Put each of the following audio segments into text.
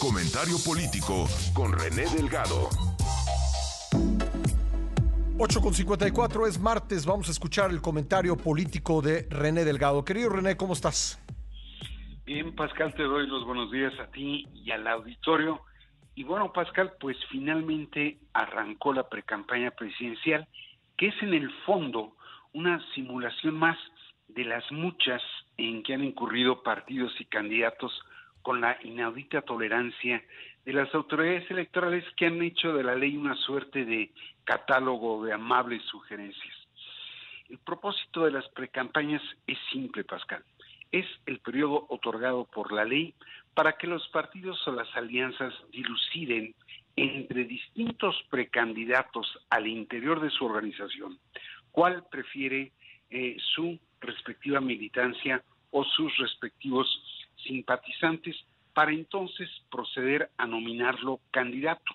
Comentario político con René Delgado. 8 con 54 es martes, vamos a escuchar el comentario político de René Delgado. Querido René, ¿cómo estás? Bien, Pascal, te doy los buenos días a ti y al auditorio. Y bueno, Pascal, pues finalmente arrancó la precampaña presidencial, que es en el fondo una simulación más de las muchas en que han incurrido partidos y candidatos con la inaudita tolerancia de las autoridades electorales que han hecho de la ley una suerte de catálogo de amables sugerencias. El propósito de las precampañas es simple, Pascal. Es el periodo otorgado por la ley para que los partidos o las alianzas diluciden entre distintos precandidatos al interior de su organización cuál prefiere eh, su respectiva militancia o sus respectivos simpatizantes para entonces proceder a nominarlo candidato.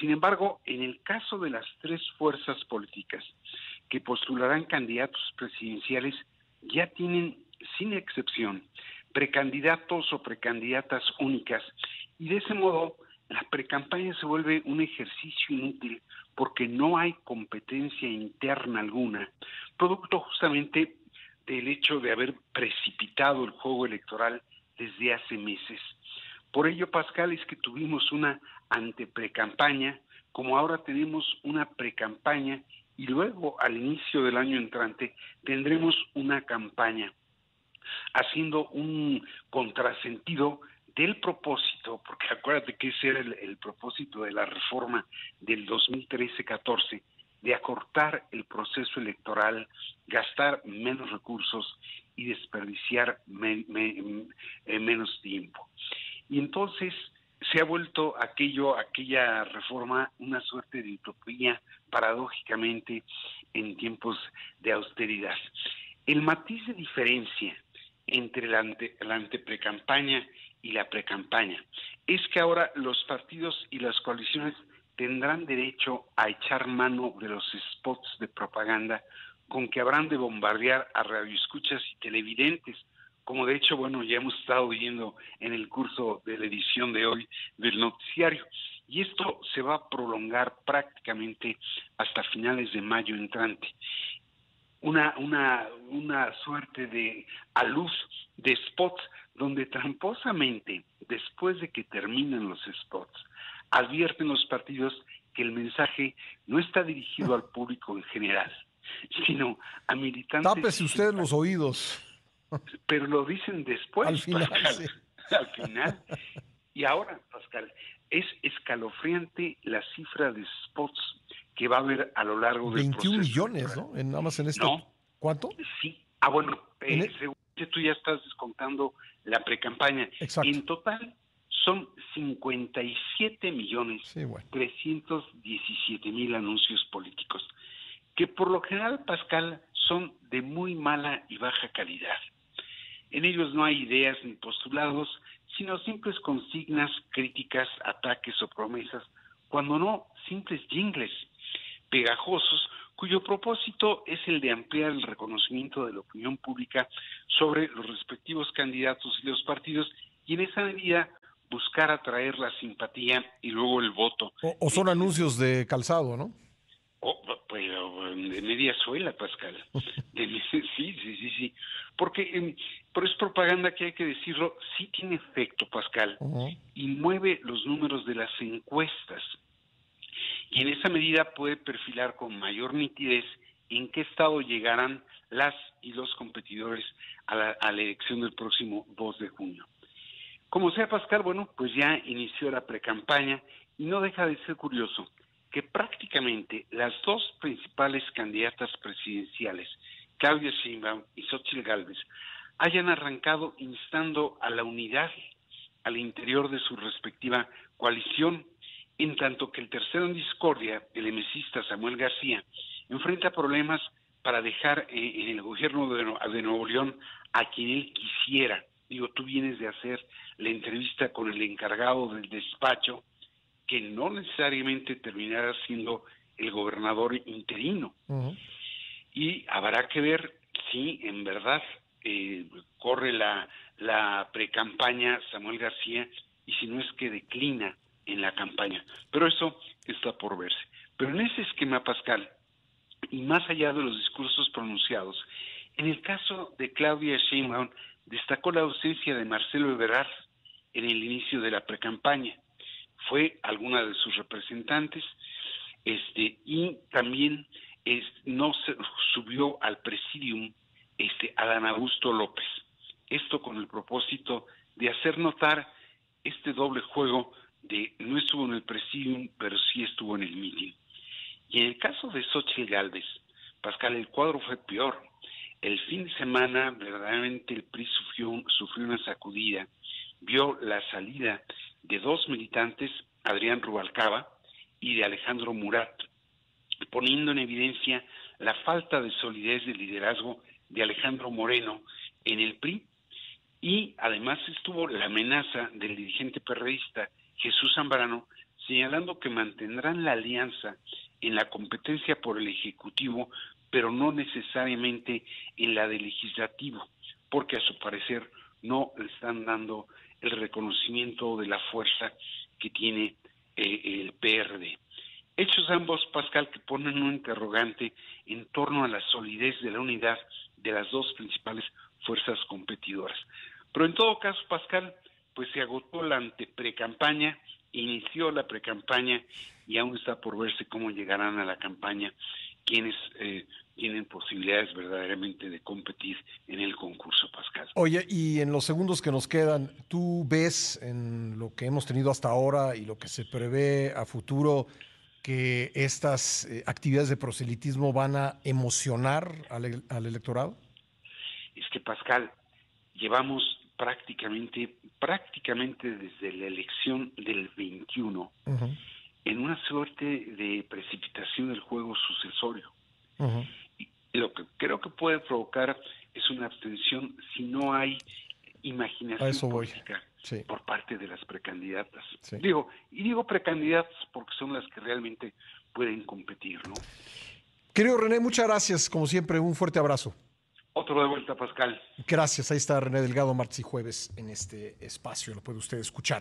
Sin embargo, en el caso de las tres fuerzas políticas que postularán candidatos presidenciales, ya tienen, sin excepción, precandidatos o precandidatas únicas y de ese modo la precampaña se vuelve un ejercicio inútil porque no hay competencia interna alguna, producto justamente del hecho de haber precipitado el juego electoral desde hace meses. Por ello, Pascal, es que tuvimos una anteprecampaña, como ahora tenemos una precampaña y luego al inicio del año entrante tendremos una campaña, haciendo un contrasentido del propósito, porque acuérdate que ese era el, propósito de la reforma del 2013-14, de acortar el proceso electoral, gastar menos recursos y desperdiciar menos tiempo. Y entonces se ha vuelto aquello, aquella reforma una suerte de utopía, paradójicamente, en tiempos de austeridad. El matiz de diferencia entre la, ante, la anteprecampaña y la precampaña es que ahora los partidos y las coaliciones tendrán derecho a echar mano de los spots de propaganda con que habrán de bombardear a radioescuchas y televidentes, como de hecho, bueno, ya hemos estado viendo en el curso de la edición de hoy del noticiario. Y esto se va a prolongar prácticamente hasta finales de mayo entrante. Una, una, una suerte de a luz de spots donde tramposamente, después de que terminan los spots, advierten los partidos que el mensaje no está dirigido al público en general, sino a militantes. Tápese usted los oídos. Pero lo dicen después, al final, Al final. Y ahora, Pascal, es escalofriante la cifra de spots que va a haber a lo largo del 21 millones, ¿no? En, nada más en este. No. ¿Cuánto? Sí. Ah, bueno, eh, según que tú ya estás descontando la precampaña. En total son 57 millones 317 mil anuncios políticos, que por lo general, Pascal, son de muy mala y baja calidad. En ellos no hay ideas ni postulados, sino simples consignas, críticas, ataques o promesas, cuando no simples jingles pegajosos cuyo propósito es el de ampliar el reconocimiento de la opinión pública sobre los respectivos candidatos y los partidos y en esa medida buscar atraer la simpatía y luego el voto. O, son anuncios de calzado, ¿no? Pues de media suela, Pascal. sí, sí, sí, sí. Porque, em, pero es propaganda que hay que decirlo, sí tiene efecto, Pascal, y mueve los números de las encuestas y en esa medida puede perfilar con mayor nitidez en qué estado llegarán las y los competidores a la, elección del próximo 2 de junio. Como sea, Pascal, bueno, pues ya inició la precampaña y no deja de ser curioso que prácticamente las dos principales candidatas presidenciales, Claudia Sheinbaum y Xochitl Gálvez, hayan arrancado instando a la unidad al interior de su respectiva coalición en tanto que el tercero en discordia, el emesista Samuel García, enfrenta problemas para dejar eh, en el gobierno de, de Nuevo León a quien él quisiera. Digo, tú vienes de hacer la entrevista con el encargado del despacho, que no necesariamente terminará siendo el gobernador interino. Y habrá que ver si en verdad eh, corre la, la pre-campaña Samuel García y si no es que declina en la campaña. Pero eso está por verse. Pero en ese esquema, Pascal, y más allá de los discursos pronunciados, en el caso de Claudia Sheinbaum destacó la ausencia de Marcelo Ebrard en el inicio de la precampaña. Fue alguna de sus representantes este y también no se subió al presidium este Adán Augusto López. Esto con el propósito de hacer notar este doble juego de no estuvo en el presidium, pero sí estuvo en el meeting. Y en el caso de Xochitl Galvez, Pascal, el cuadro fue peor. El fin de semana, verdaderamente, el PRI sufrió, sufrió una sacudida. Vio la salida de dos militantes, Adrián Rubalcaba y de Alejandro Murat, poniendo en evidencia la falta de solidez de liderazgo de Alejandro Moreno en el PRI. Y además estuvo la amenaza del dirigente perredista Jesús Zambrano, señalando que mantendrán la alianza en la competencia por el Ejecutivo, pero no necesariamente en la del Legislativo, porque a su parecer no le están dando el reconocimiento de la fuerza que tiene eh, el PRD. Hechos ambos, Pascal, que ponen un interrogante en torno a la solidez de la unidad de las dos principales fuerzas competidoras. Pero en todo caso, Pascal, pues se agotó la anteprecampaña, inició la precampaña y aún está por verse cómo llegarán a la campaña quienes eh, tienen posibilidades verdaderamente de competir en el concurso, Pascal. Oye, y en los segundos que nos quedan, ¿tú ves en lo que hemos tenido hasta ahora y lo que se prevé a futuro que estas eh, actividades de proselitismo van a emocionar al, al electorado? Es que, Pascal, llevamos prácticamente, prácticamente desde la elección del 21, en una suerte de precipitación del juego sucesorio. y lo que creo que puede provocar es una abstención si no hay imaginación política por parte de las precandidatas. Digo, y digo precandidatas porque son las que realmente pueden competir, ¿no? Querido René, muchas gracias, como siempre, un fuerte abrazo. Otro de vuelta, Pascal. Gracias. Ahí está René Delgado, martes y jueves en este espacio. Lo puede usted escuchar.